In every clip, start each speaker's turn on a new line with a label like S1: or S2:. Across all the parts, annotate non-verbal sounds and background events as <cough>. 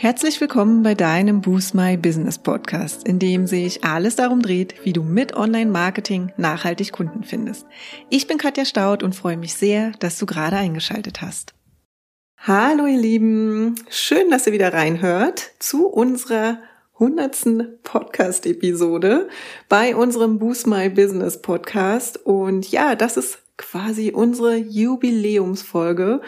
S1: Herzlich willkommen bei deinem Boost My Business Podcast, in dem sich alles darum dreht, wie du mit Online-Marketing nachhaltig Kunden findest. Ich bin Katja Staud und freue mich sehr, dass du gerade eingeschaltet hast. Hallo ihr Lieben, schön, dass ihr wieder reinhört zu unserer hundertsten Podcast-Episode bei unserem Boost My Business Podcast. Und ja, das ist quasi unsere Jubiläumsfolge.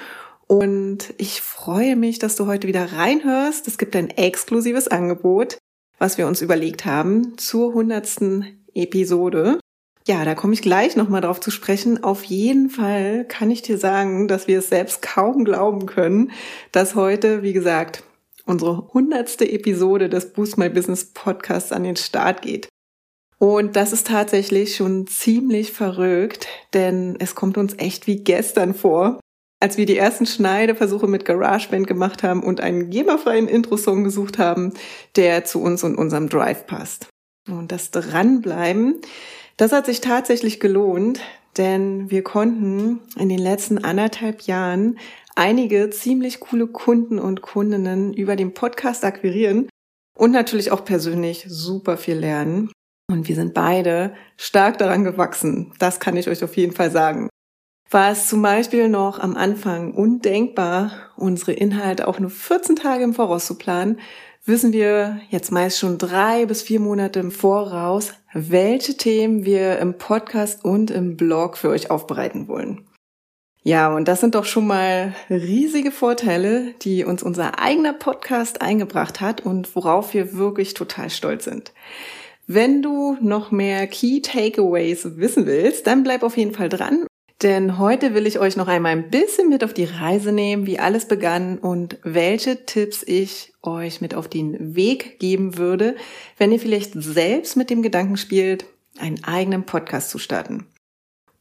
S1: Und ich freue mich, dass du heute wieder reinhörst. Es gibt ein exklusives Angebot, was wir uns überlegt haben zur hundertsten Episode. Ja, da komme ich gleich nochmal drauf zu sprechen. Auf jeden Fall kann ich dir sagen, dass wir es selbst kaum glauben können, dass heute, wie gesagt, unsere hundertste Episode des Boost My Business Podcasts an den Start geht. Und das ist tatsächlich schon ziemlich verrückt, denn es kommt uns echt wie gestern vor, als wir die ersten Schneideversuche mit GarageBand gemacht haben und einen geberfreien Intro-Song gesucht haben, der zu uns und unserem Drive passt. Und das Dranbleiben, das hat sich tatsächlich gelohnt, denn wir konnten in den letzten anderthalb Jahren einige ziemlich coole Kunden und Kundinnen über den Podcast akquirieren und natürlich auch persönlich super viel lernen. Und wir sind beide stark daran gewachsen. Das kann ich euch auf jeden Fall sagen war es zum Beispiel noch am Anfang undenkbar, unsere Inhalte auch nur 14 Tage im Voraus zu planen, wissen wir jetzt meist schon drei bis vier Monate im Voraus, welche Themen wir im Podcast und im Blog für euch aufbereiten wollen. Ja, und das sind doch schon mal riesige Vorteile, die uns unser eigener Podcast eingebracht hat und worauf wir wirklich total stolz sind. Wenn du noch mehr Key Takeaways wissen willst, dann bleib auf jeden Fall dran denn heute will ich euch noch einmal ein bisschen mit auf die Reise nehmen, wie alles begann und welche Tipps ich euch mit auf den Weg geben würde, wenn ihr vielleicht selbst mit dem Gedanken spielt, einen eigenen Podcast zu starten.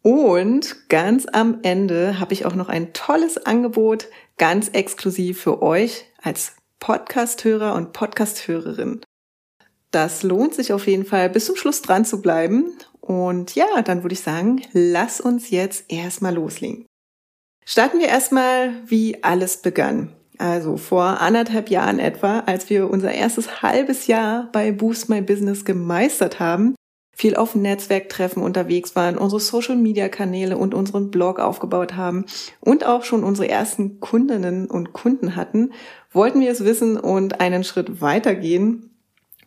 S1: Und ganz am Ende habe ich auch noch ein tolles Angebot, ganz exklusiv für euch als Podcasthörer und Podcasthörerin. Das lohnt sich auf jeden Fall, bis zum Schluss dran zu bleiben. Und ja, dann würde ich sagen, lass uns jetzt erstmal loslegen. Starten wir erstmal, wie alles begann. Also vor anderthalb Jahren etwa, als wir unser erstes halbes Jahr bei Boost My Business gemeistert haben, viel auf Netzwerktreffen unterwegs waren, unsere Social-Media-Kanäle und unseren Blog aufgebaut haben und auch schon unsere ersten Kundinnen und Kunden hatten, wollten wir es wissen und einen Schritt weitergehen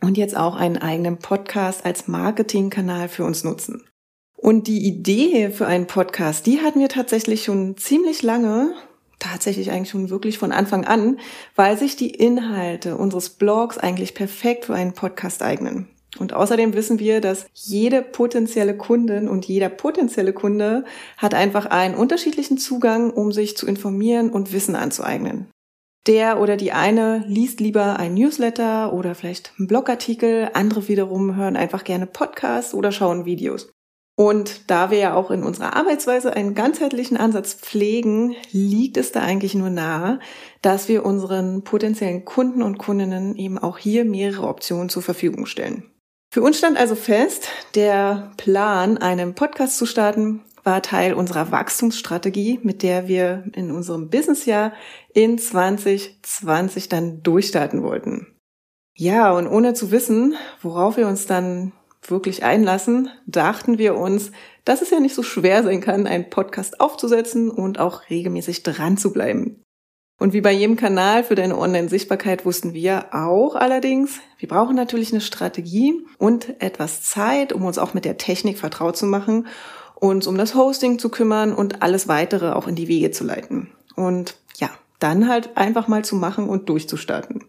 S1: und jetzt auch einen eigenen Podcast als Marketingkanal für uns nutzen. Und die Idee für einen Podcast, die hatten wir tatsächlich schon ziemlich lange, tatsächlich eigentlich schon wirklich von Anfang an, weil sich die Inhalte unseres Blogs eigentlich perfekt für einen Podcast eignen. Und außerdem wissen wir, dass jede potenzielle Kundin und jeder potenzielle Kunde hat einfach einen unterschiedlichen Zugang, um sich zu informieren und Wissen anzueignen. Der oder die eine liest lieber ein Newsletter oder vielleicht einen Blogartikel, andere wiederum hören einfach gerne Podcasts oder schauen Videos. Und da wir ja auch in unserer Arbeitsweise einen ganzheitlichen Ansatz pflegen, liegt es da eigentlich nur nahe, dass wir unseren potenziellen Kunden und Kundinnen eben auch hier mehrere Optionen zur Verfügung stellen. Für uns stand also fest, der Plan, einen Podcast zu starten, war Teil unserer Wachstumsstrategie, mit der wir in unserem Businessjahr in 2020 dann durchstarten wollten. Ja, und ohne zu wissen, worauf wir uns dann wirklich einlassen, dachten wir uns, dass es ja nicht so schwer sein kann, einen Podcast aufzusetzen und auch regelmäßig dran zu bleiben. Und wie bei jedem Kanal für deine Online-Sichtbarkeit wussten wir auch allerdings, wir brauchen natürlich eine Strategie und etwas Zeit, um uns auch mit der Technik vertraut zu machen uns um das Hosting zu kümmern und alles weitere auch in die Wege zu leiten. Und ja, dann halt einfach mal zu machen und durchzustarten.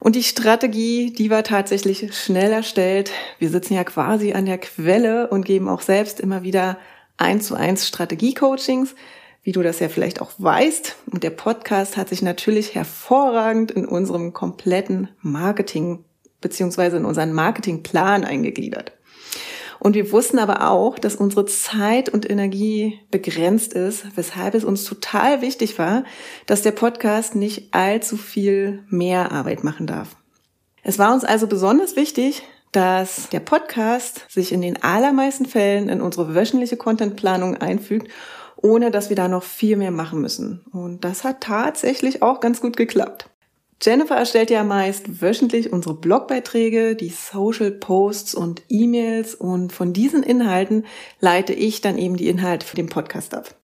S1: Und die Strategie, die war tatsächlich schnell erstellt. Wir sitzen ja quasi an der Quelle und geben auch selbst immer wieder eins zu eins Strategie-Coachings, wie du das ja vielleicht auch weißt. Und der Podcast hat sich natürlich hervorragend in unserem kompletten Marketing beziehungsweise in unseren Marketingplan eingegliedert. Und wir wussten aber auch, dass unsere Zeit und Energie begrenzt ist, weshalb es uns total wichtig war, dass der Podcast nicht allzu viel mehr Arbeit machen darf. Es war uns also besonders wichtig, dass der Podcast sich in den allermeisten Fällen in unsere wöchentliche Contentplanung einfügt, ohne dass wir da noch viel mehr machen müssen. Und das hat tatsächlich auch ganz gut geklappt. Jennifer erstellt ja meist wöchentlich unsere Blogbeiträge, die Social Posts und E-Mails und von diesen Inhalten leite ich dann eben die Inhalte für den Podcast ab.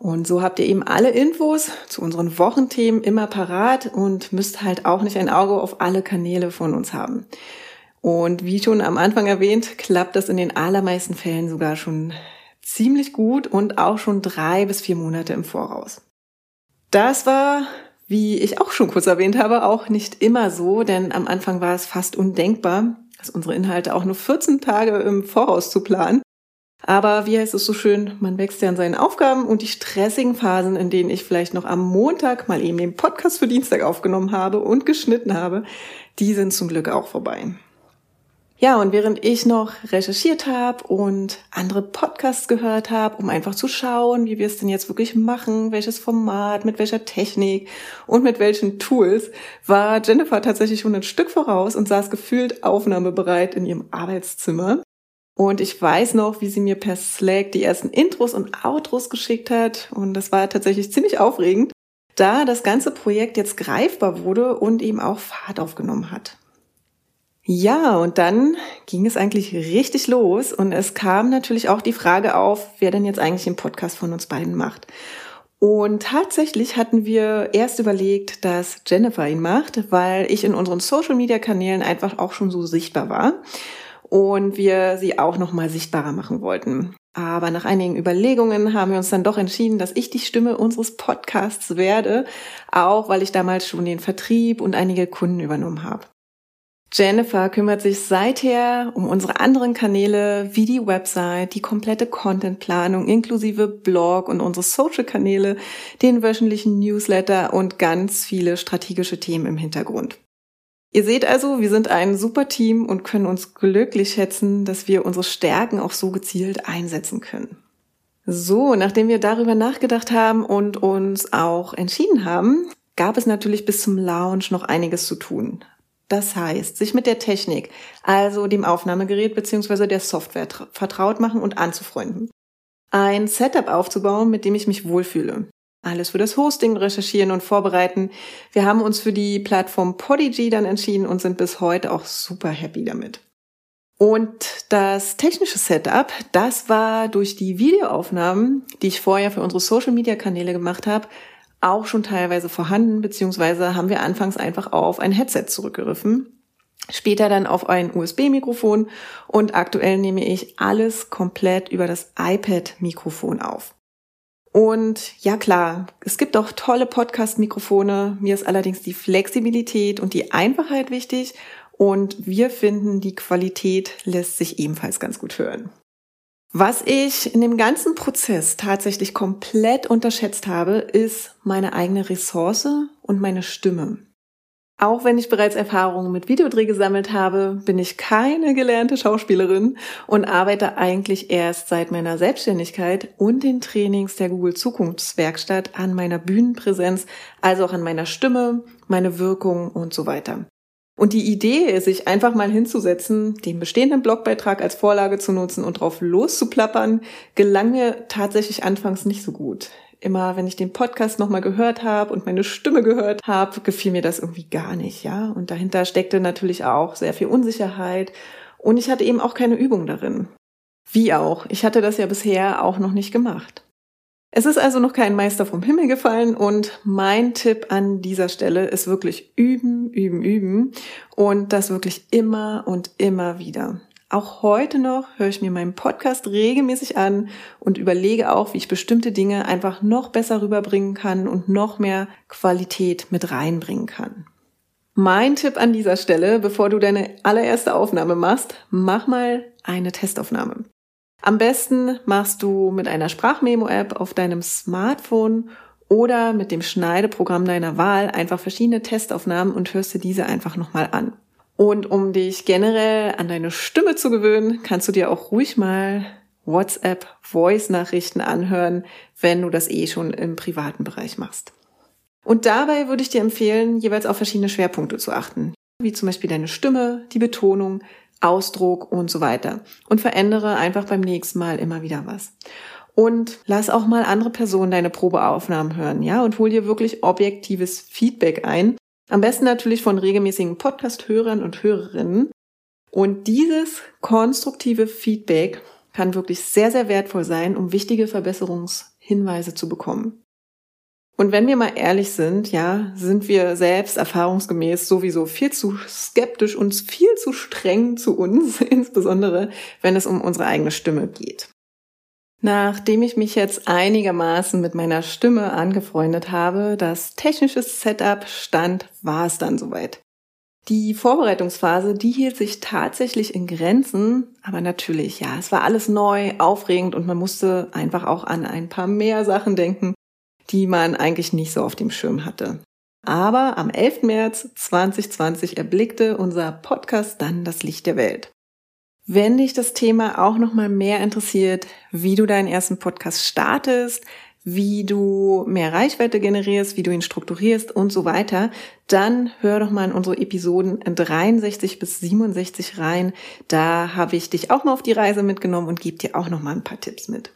S1: Und so habt ihr eben alle Infos zu unseren Wochenthemen immer parat und müsst halt auch nicht ein Auge auf alle Kanäle von uns haben. Und wie schon am Anfang erwähnt, klappt das in den allermeisten Fällen sogar schon ziemlich gut und auch schon drei bis vier Monate im Voraus. Das war wie ich auch schon kurz erwähnt habe, auch nicht immer so, denn am Anfang war es fast undenkbar, dass unsere Inhalte auch nur 14 Tage im Voraus zu planen. Aber wie heißt es so schön, man wächst ja an seinen Aufgaben und die stressigen Phasen, in denen ich vielleicht noch am Montag mal eben den Podcast für Dienstag aufgenommen habe und geschnitten habe, die sind zum Glück auch vorbei. Ja, und während ich noch recherchiert habe und andere Podcasts gehört habe, um einfach zu schauen, wie wir es denn jetzt wirklich machen, welches Format, mit welcher Technik und mit welchen Tools, war Jennifer tatsächlich schon ein Stück voraus und saß gefühlt aufnahmebereit in ihrem Arbeitszimmer. Und ich weiß noch, wie sie mir per Slack die ersten Intros und Outros geschickt hat. Und das war tatsächlich ziemlich aufregend, da das ganze Projekt jetzt greifbar wurde und eben auch Fahrt aufgenommen hat. Ja, und dann ging es eigentlich richtig los und es kam natürlich auch die Frage auf, wer denn jetzt eigentlich den Podcast von uns beiden macht. Und tatsächlich hatten wir erst überlegt, dass Jennifer ihn macht, weil ich in unseren Social Media Kanälen einfach auch schon so sichtbar war und wir sie auch noch mal sichtbarer machen wollten. Aber nach einigen Überlegungen haben wir uns dann doch entschieden, dass ich die Stimme unseres Podcasts werde, auch weil ich damals schon den Vertrieb und einige Kunden übernommen habe. Jennifer kümmert sich seither um unsere anderen Kanäle wie die Website, die komplette Contentplanung inklusive Blog und unsere Social-Kanäle, den wöchentlichen Newsletter und ganz viele strategische Themen im Hintergrund. Ihr seht also, wir sind ein super Team und können uns glücklich schätzen, dass wir unsere Stärken auch so gezielt einsetzen können. So, nachdem wir darüber nachgedacht haben und uns auch entschieden haben, gab es natürlich bis zum Launch noch einiges zu tun. Das heißt, sich mit der Technik, also dem Aufnahmegerät bzw. der Software vertraut machen und anzufreunden. Ein Setup aufzubauen, mit dem ich mich wohlfühle. Alles für das Hosting recherchieren und vorbereiten. Wir haben uns für die Plattform Podigy dann entschieden und sind bis heute auch super happy damit. Und das technische Setup, das war durch die Videoaufnahmen, die ich vorher für unsere Social Media Kanäle gemacht habe, auch schon teilweise vorhanden, beziehungsweise haben wir anfangs einfach auf ein Headset zurückgegriffen. Später dann auf ein USB-Mikrofon und aktuell nehme ich alles komplett über das iPad-Mikrofon auf. Und ja klar, es gibt auch tolle Podcast-Mikrofone. Mir ist allerdings die Flexibilität und die Einfachheit wichtig. Und wir finden, die Qualität lässt sich ebenfalls ganz gut hören. Was ich in dem ganzen Prozess tatsächlich komplett unterschätzt habe, ist meine eigene Ressource und meine Stimme. Auch wenn ich bereits Erfahrungen mit Videodreh gesammelt habe, bin ich keine gelernte Schauspielerin und arbeite eigentlich erst seit meiner Selbstständigkeit und den Trainings der Google Zukunftswerkstatt an meiner Bühnenpräsenz, also auch an meiner Stimme, meine Wirkung und so weiter. Und die Idee, sich einfach mal hinzusetzen, den bestehenden Blogbeitrag als Vorlage zu nutzen und drauf loszuplappern, gelang mir tatsächlich anfangs nicht so gut. Immer wenn ich den Podcast nochmal gehört habe und meine Stimme gehört habe, gefiel mir das irgendwie gar nicht, ja. Und dahinter steckte natürlich auch sehr viel Unsicherheit und ich hatte eben auch keine Übung darin. Wie auch, ich hatte das ja bisher auch noch nicht gemacht. Es ist also noch kein Meister vom Himmel gefallen und mein Tipp an dieser Stelle ist wirklich üben, üben, üben und das wirklich immer und immer wieder. Auch heute noch höre ich mir meinen Podcast regelmäßig an und überlege auch, wie ich bestimmte Dinge einfach noch besser rüberbringen kann und noch mehr Qualität mit reinbringen kann. Mein Tipp an dieser Stelle, bevor du deine allererste Aufnahme machst, mach mal eine Testaufnahme. Am besten machst du mit einer Sprachmemo-App auf deinem Smartphone oder mit dem Schneideprogramm deiner Wahl einfach verschiedene Testaufnahmen und hörst dir diese einfach nochmal an. Und um dich generell an deine Stimme zu gewöhnen, kannst du dir auch ruhig mal WhatsApp Voice-Nachrichten anhören, wenn du das eh schon im privaten Bereich machst. Und dabei würde ich dir empfehlen, jeweils auf verschiedene Schwerpunkte zu achten, wie zum Beispiel deine Stimme, die Betonung, Ausdruck und so weiter. Und verändere einfach beim nächsten Mal immer wieder was. Und lass auch mal andere Personen deine Probeaufnahmen hören, ja, und hol dir wirklich objektives Feedback ein. Am besten natürlich von regelmäßigen Podcast-Hörern und Hörerinnen. Und dieses konstruktive Feedback kann wirklich sehr, sehr wertvoll sein, um wichtige Verbesserungshinweise zu bekommen. Und wenn wir mal ehrlich sind, ja, sind wir selbst erfahrungsgemäß sowieso viel zu skeptisch und viel zu streng zu uns, <laughs> insbesondere wenn es um unsere eigene Stimme geht. Nachdem ich mich jetzt einigermaßen mit meiner Stimme angefreundet habe, das technische Setup stand, war es dann soweit. Die Vorbereitungsphase, die hielt sich tatsächlich in Grenzen, aber natürlich, ja, es war alles neu, aufregend und man musste einfach auch an ein paar mehr Sachen denken, die man eigentlich nicht so auf dem Schirm hatte. Aber am 11. März 2020 erblickte unser Podcast dann das Licht der Welt. Wenn dich das Thema auch noch mal mehr interessiert, wie du deinen ersten Podcast startest, wie du mehr Reichweite generierst, wie du ihn strukturierst und so weiter, dann hör doch mal in unsere Episoden 63 bis 67 rein. Da habe ich dich auch mal auf die Reise mitgenommen und gebe dir auch noch mal ein paar Tipps mit.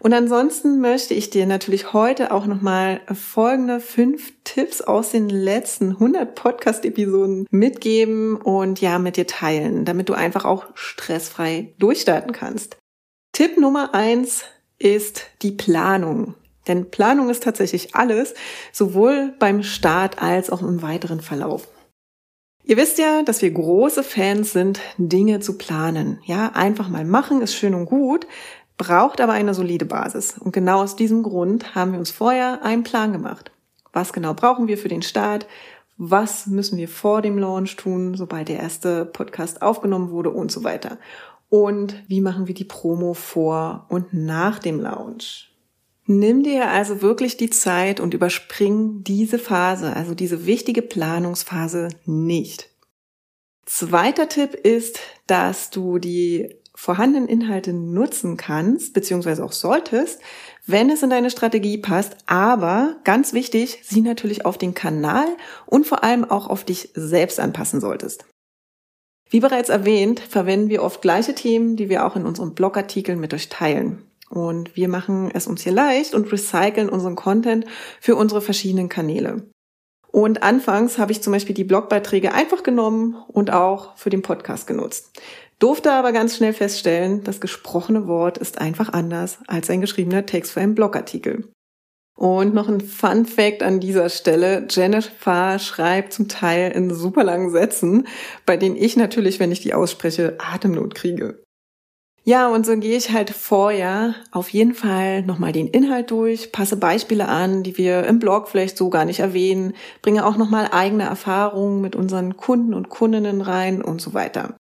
S1: Und ansonsten möchte ich dir natürlich heute auch nochmal folgende fünf Tipps aus den letzten 100 Podcast-Episoden mitgeben und ja, mit dir teilen, damit du einfach auch stressfrei durchstarten kannst. Tipp Nummer eins ist die Planung. Denn Planung ist tatsächlich alles, sowohl beim Start als auch im weiteren Verlauf. Ihr wisst ja, dass wir große Fans sind, Dinge zu planen. Ja, einfach mal machen ist schön und gut, braucht aber eine solide Basis. Und genau aus diesem Grund haben wir uns vorher einen Plan gemacht. Was genau brauchen wir für den Start? Was müssen wir vor dem Launch tun, sobald der erste Podcast aufgenommen wurde und so weiter? Und wie machen wir die Promo vor und nach dem Launch? Nimm dir also wirklich die Zeit und überspring diese Phase, also diese wichtige Planungsphase nicht. Zweiter Tipp ist, dass du die vorhandenen Inhalte nutzen kannst, beziehungsweise auch solltest, wenn es in deine Strategie passt, aber ganz wichtig, sie natürlich auf den Kanal und vor allem auch auf dich selbst anpassen solltest. Wie bereits erwähnt, verwenden wir oft gleiche Themen, die wir auch in unseren Blogartikeln mit euch teilen. Und wir machen es uns hier leicht und recyceln unseren Content für unsere verschiedenen Kanäle. Und anfangs habe ich zum Beispiel die Blogbeiträge einfach genommen und auch für den Podcast genutzt durfte aber ganz schnell feststellen, das gesprochene Wort ist einfach anders als ein geschriebener Text für einen Blogartikel. Und noch ein Fun Fact an dieser Stelle. Jennifer schreibt zum Teil in super langen Sätzen, bei denen ich natürlich, wenn ich die ausspreche, Atemnot kriege. Ja, und so gehe ich halt vorher auf jeden Fall nochmal den Inhalt durch, passe Beispiele an, die wir im Blog vielleicht so gar nicht erwähnen, bringe auch nochmal eigene Erfahrungen mit unseren Kunden und Kundinnen rein und so weiter.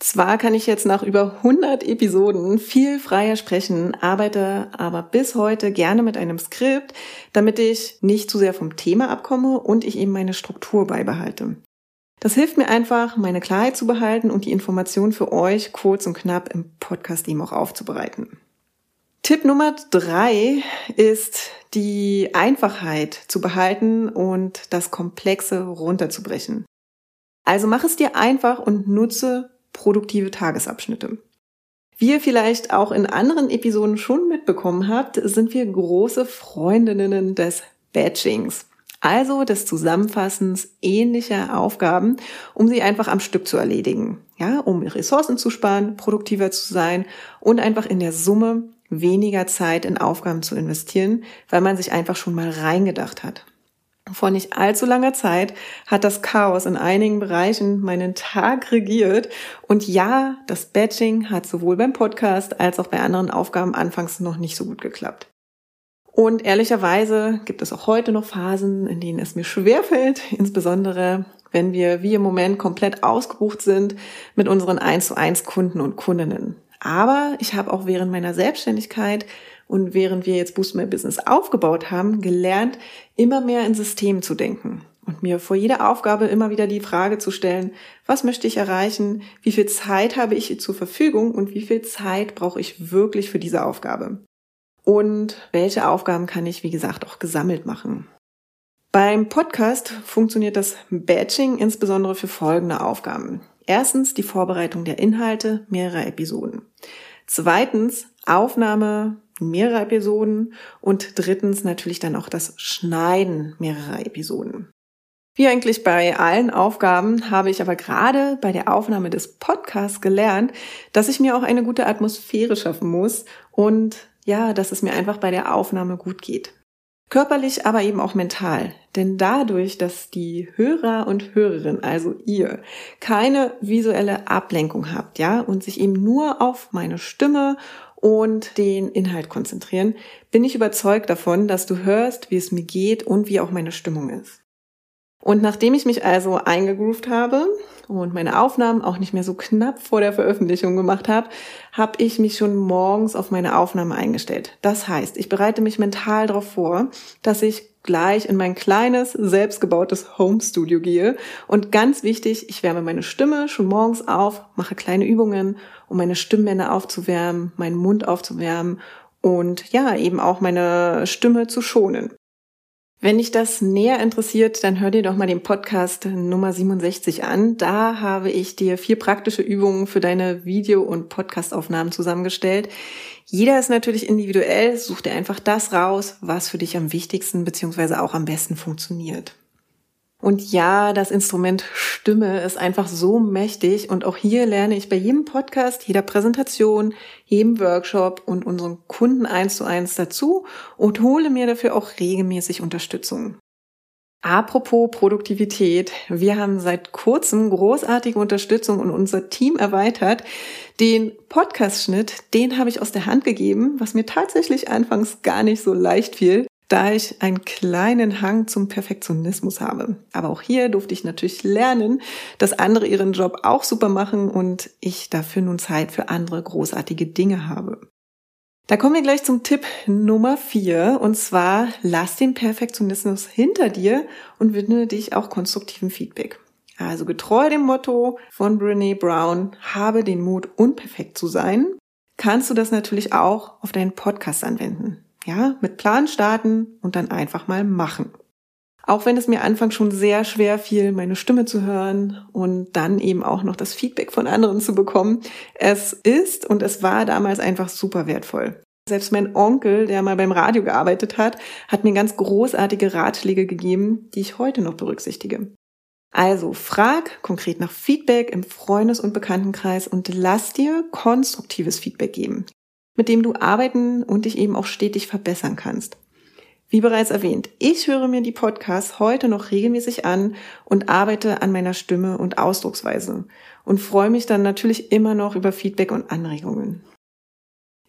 S1: Zwar kann ich jetzt nach über 100 Episoden viel freier sprechen, arbeite aber bis heute gerne mit einem Skript, damit ich nicht zu sehr vom Thema abkomme und ich eben meine Struktur beibehalte. Das hilft mir einfach, meine Klarheit zu behalten und die Information für euch kurz und knapp im Podcast eben auch aufzubereiten. Tipp Nummer drei ist die Einfachheit zu behalten und das Komplexe runterzubrechen. Also mach es dir einfach und nutze produktive Tagesabschnitte. Wie ihr vielleicht auch in anderen Episoden schon mitbekommen habt, sind wir große Freundinnen des Batchings. Also des Zusammenfassens ähnlicher Aufgaben, um sie einfach am Stück zu erledigen. Ja, um Ressourcen zu sparen, produktiver zu sein und einfach in der Summe weniger Zeit in Aufgaben zu investieren, weil man sich einfach schon mal reingedacht hat. Vor nicht allzu langer Zeit hat das Chaos in einigen Bereichen meinen Tag regiert. Und ja, das Batching hat sowohl beim Podcast als auch bei anderen Aufgaben anfangs noch nicht so gut geklappt. Und ehrlicherweise gibt es auch heute noch Phasen, in denen es mir schwerfällt, insbesondere wenn wir wie im Moment komplett ausgebucht sind mit unseren 1 zu 1 Kunden und Kundinnen. Aber ich habe auch während meiner Selbstständigkeit und während wir jetzt Boost My Business aufgebaut haben, gelernt, immer mehr in Systemen zu denken und mir vor jeder Aufgabe immer wieder die Frage zu stellen, was möchte ich erreichen, wie viel Zeit habe ich zur Verfügung und wie viel Zeit brauche ich wirklich für diese Aufgabe. Und welche Aufgaben kann ich, wie gesagt, auch gesammelt machen. Beim Podcast funktioniert das Batching insbesondere für folgende Aufgaben. Erstens die Vorbereitung der Inhalte mehrerer Episoden. Zweitens Aufnahme mehrerer Episoden und drittens natürlich dann auch das Schneiden mehrerer Episoden. Wie eigentlich bei allen Aufgaben habe ich aber gerade bei der Aufnahme des Podcasts gelernt, dass ich mir auch eine gute Atmosphäre schaffen muss und ja, dass es mir einfach bei der Aufnahme gut geht. Körperlich, aber eben auch mental. Denn dadurch, dass die Hörer und Hörerinnen, also ihr, keine visuelle Ablenkung habt, ja, und sich eben nur auf meine Stimme und den Inhalt konzentrieren, bin ich überzeugt davon, dass du hörst, wie es mir geht und wie auch meine Stimmung ist. Und nachdem ich mich also eingegroovt habe und meine Aufnahmen auch nicht mehr so knapp vor der Veröffentlichung gemacht habe, habe ich mich schon morgens auf meine Aufnahme eingestellt. Das heißt, ich bereite mich mental darauf vor, dass ich gleich in mein kleines, selbstgebautes Home Studio gehe. Und ganz wichtig, ich wärme meine Stimme schon morgens auf, mache kleine Übungen, um meine Stimmbänder aufzuwärmen, meinen Mund aufzuwärmen und ja, eben auch meine Stimme zu schonen. Wenn dich das näher interessiert, dann hör dir doch mal den Podcast Nummer 67 an. Da habe ich dir vier praktische Übungen für deine Video- und Podcastaufnahmen zusammengestellt. Jeder ist natürlich individuell. Such dir einfach das raus, was für dich am wichtigsten bzw. auch am besten funktioniert. Und ja, das Instrument Stimme ist einfach so mächtig und auch hier lerne ich bei jedem Podcast, jeder Präsentation, jedem Workshop und unseren Kunden eins zu eins dazu und hole mir dafür auch regelmäßig Unterstützung. Apropos Produktivität, wir haben seit kurzem großartige Unterstützung und unser Team erweitert. Den Podcast-Schnitt, den habe ich aus der Hand gegeben, was mir tatsächlich anfangs gar nicht so leicht fiel da ich einen kleinen Hang zum Perfektionismus habe. Aber auch hier durfte ich natürlich lernen, dass andere ihren Job auch super machen und ich dafür nun Zeit für andere großartige Dinge habe. Da kommen wir gleich zum Tipp Nummer vier und zwar lass den Perfektionismus hinter dir und widme dich auch konstruktivem Feedback. Also getreu dem Motto von Brene Brown, habe den Mut, unperfekt zu sein, kannst du das natürlich auch auf deinen Podcast anwenden. Ja, mit Plan starten und dann einfach mal machen. Auch wenn es mir anfangs schon sehr schwer fiel, meine Stimme zu hören und dann eben auch noch das Feedback von anderen zu bekommen, es ist und es war damals einfach super wertvoll. Selbst mein Onkel, der mal beim Radio gearbeitet hat, hat mir ganz großartige Ratschläge gegeben, die ich heute noch berücksichtige. Also frag konkret nach Feedback im Freundes- und Bekanntenkreis und lass dir konstruktives Feedback geben mit dem du arbeiten und dich eben auch stetig verbessern kannst. Wie bereits erwähnt, ich höre mir die Podcasts heute noch regelmäßig an und arbeite an meiner Stimme und Ausdrucksweise und freue mich dann natürlich immer noch über Feedback und Anregungen.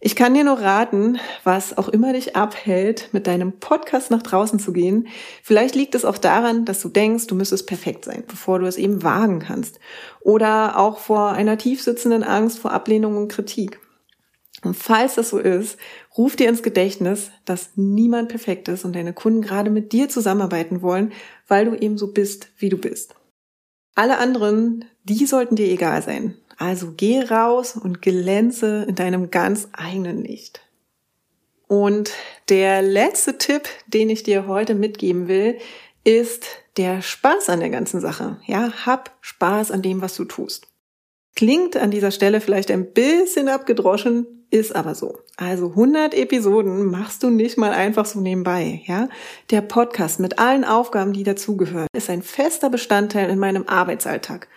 S1: Ich kann dir nur raten, was auch immer dich abhält, mit deinem Podcast nach draußen zu gehen. Vielleicht liegt es auch daran, dass du denkst, du müsstest perfekt sein, bevor du es eben wagen kannst. Oder auch vor einer tiefsitzenden Angst vor Ablehnung und Kritik. Und falls das so ist, ruf dir ins Gedächtnis, dass niemand perfekt ist und deine Kunden gerade mit dir zusammenarbeiten wollen, weil du eben so bist, wie du bist. Alle anderen, die sollten dir egal sein. Also geh raus und glänze in deinem ganz eigenen Licht. Und der letzte Tipp, den ich dir heute mitgeben will, ist der Spaß an der ganzen Sache. Ja, hab Spaß an dem, was du tust. Klingt an dieser Stelle vielleicht ein bisschen abgedroschen, ist aber so. Also 100 Episoden machst du nicht mal einfach so nebenbei, ja? Der Podcast mit allen Aufgaben, die dazugehören, ist ein fester Bestandteil in meinem Arbeitsalltag.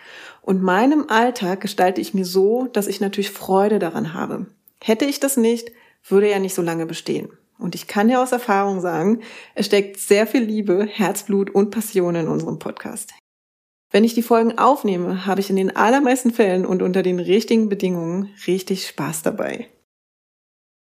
S1: Und meinem Alltag gestalte ich mir so, dass ich natürlich Freude daran habe. Hätte ich das nicht, würde er nicht so lange bestehen. Und ich kann dir aus Erfahrung sagen, es steckt sehr viel Liebe, Herzblut und Passion in unserem Podcast. Wenn ich die Folgen aufnehme, habe ich in den allermeisten Fällen und unter den richtigen Bedingungen richtig Spaß dabei.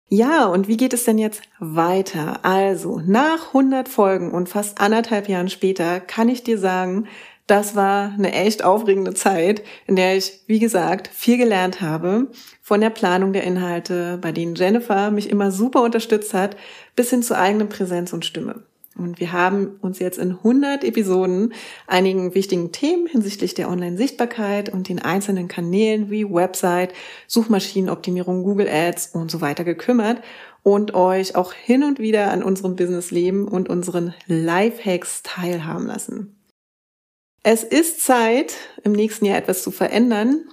S1: Ja, und wie geht es denn jetzt weiter? Also, nach 100 Folgen und fast anderthalb Jahren später kann ich dir sagen, das war eine echt aufregende Zeit, in der ich, wie gesagt, viel gelernt habe. Von der Planung der Inhalte, bei denen Jennifer mich immer super unterstützt hat, bis hin zur eigenen Präsenz und Stimme. Und wir haben uns jetzt in 100 Episoden einigen wichtigen Themen hinsichtlich der Online-Sichtbarkeit und den einzelnen Kanälen wie Website, Suchmaschinenoptimierung, Google Ads und so weiter gekümmert und euch auch hin und wieder an unserem Businessleben und unseren Lifehacks teilhaben lassen. Es ist Zeit, im nächsten Jahr etwas zu verändern.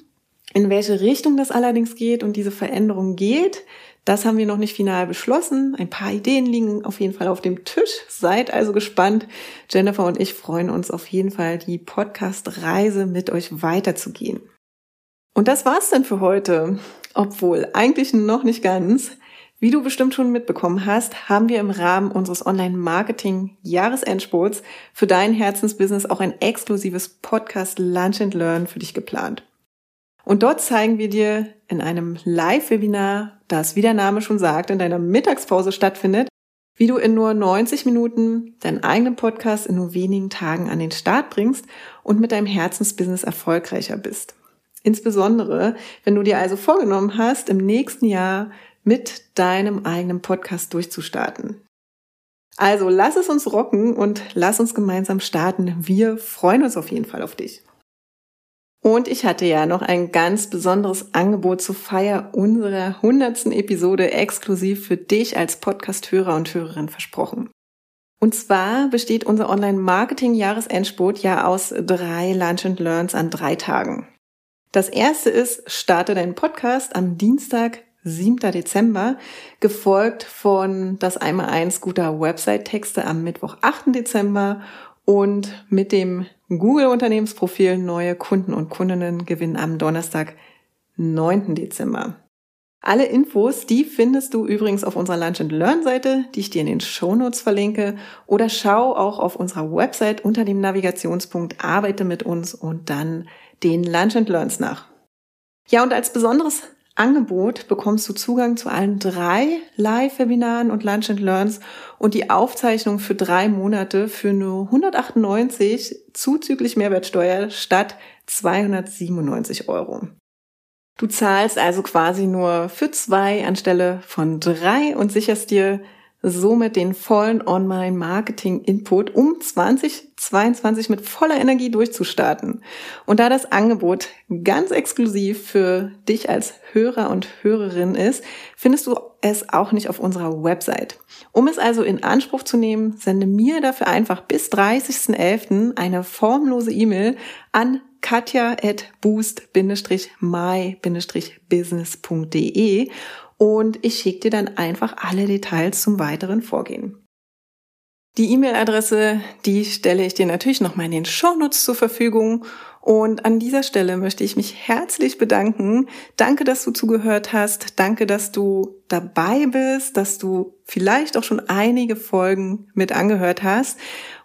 S1: In welche Richtung das allerdings geht und diese Veränderung geht, Das haben wir noch nicht final beschlossen. Ein paar Ideen liegen auf jeden Fall auf dem Tisch. Seid also gespannt. Jennifer und ich freuen uns auf jeden Fall, die Podcast-Reise mit euch weiterzugehen. Und das war's dann für heute. Obwohl, eigentlich noch nicht ganz. Wie du bestimmt schon mitbekommen hast, haben wir im Rahmen unseres Online-Marketing-Jahresendsports für dein Herzensbusiness auch ein exklusives Podcast Lunch and Learn für dich geplant. Und dort zeigen wir dir in einem Live-Webinar, das wie der Name schon sagt, in deiner Mittagspause stattfindet, wie du in nur 90 Minuten deinen eigenen Podcast in nur wenigen Tagen an den Start bringst und mit deinem Herzensbusiness erfolgreicher bist. Insbesondere, wenn du dir also vorgenommen hast, im nächsten Jahr mit deinem eigenen Podcast durchzustarten. Also lass es uns rocken und lass uns gemeinsam starten. Wir freuen uns auf jeden Fall auf dich. Und ich hatte ja noch ein ganz besonderes Angebot zur Feier unserer hundertsten Episode exklusiv für dich als Podcast-Hörer und Hörerin versprochen. Und zwar besteht unser Online-Marketing-Jahresendspurt ja aus drei Lunch and Learns an drei Tagen. Das erste ist, starte deinen Podcast am Dienstag, 7. Dezember, gefolgt von das Einmal-Eins guter Website-Texte am Mittwoch, 8. Dezember und mit dem Google-Unternehmensprofil neue Kunden und Kundinnen gewinnen am Donnerstag, 9. Dezember. Alle Infos, die findest du übrigens auf unserer Lunch and Learn Seite, die ich dir in den Show Notes verlinke, oder schau auch auf unserer Website unter dem Navigationspunkt Arbeite mit uns und dann den Lunch and Learns nach. Ja, und als besonderes Angebot bekommst du Zugang zu allen drei Live-Webinaren und Lunch and Learns und die Aufzeichnung für drei Monate für nur 198 zuzüglich Mehrwertsteuer statt 297 Euro. Du zahlst also quasi nur für zwei anstelle von drei und sicherst dir somit den vollen Online-Marketing-Input, um 2022 mit voller Energie durchzustarten. Und da das Angebot ganz exklusiv für dich als Hörer und Hörerin ist, findest du es auch nicht auf unserer Website. Um es also in Anspruch zu nehmen, sende mir dafür einfach bis 30.11. eine formlose E-Mail an katja at boost-my-business.de und ich schicke dir dann einfach alle Details zum weiteren Vorgehen. Die E-Mail-Adresse, die stelle ich dir natürlich nochmal in den Shownotes zur Verfügung. Und an dieser Stelle möchte ich mich herzlich bedanken. Danke, dass du zugehört hast. Danke, dass du dabei bist, dass du vielleicht auch schon einige Folgen mit angehört hast.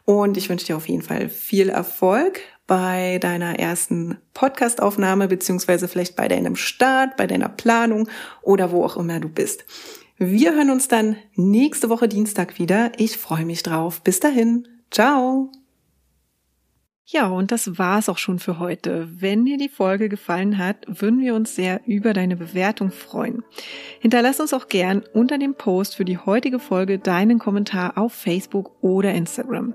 S1: Und ich wünsche dir auf jeden Fall viel Erfolg bei deiner ersten Podcastaufnahme, beziehungsweise vielleicht bei deinem Start, bei deiner Planung oder wo auch immer du bist. Wir hören uns dann nächste Woche Dienstag wieder. Ich freue mich drauf. Bis dahin. Ciao. Ja, und das war's auch schon für heute. Wenn dir die Folge gefallen hat, würden wir uns sehr über deine Bewertung freuen. Hinterlass uns auch gern unter dem Post für die heutige Folge deinen Kommentar auf Facebook oder Instagram.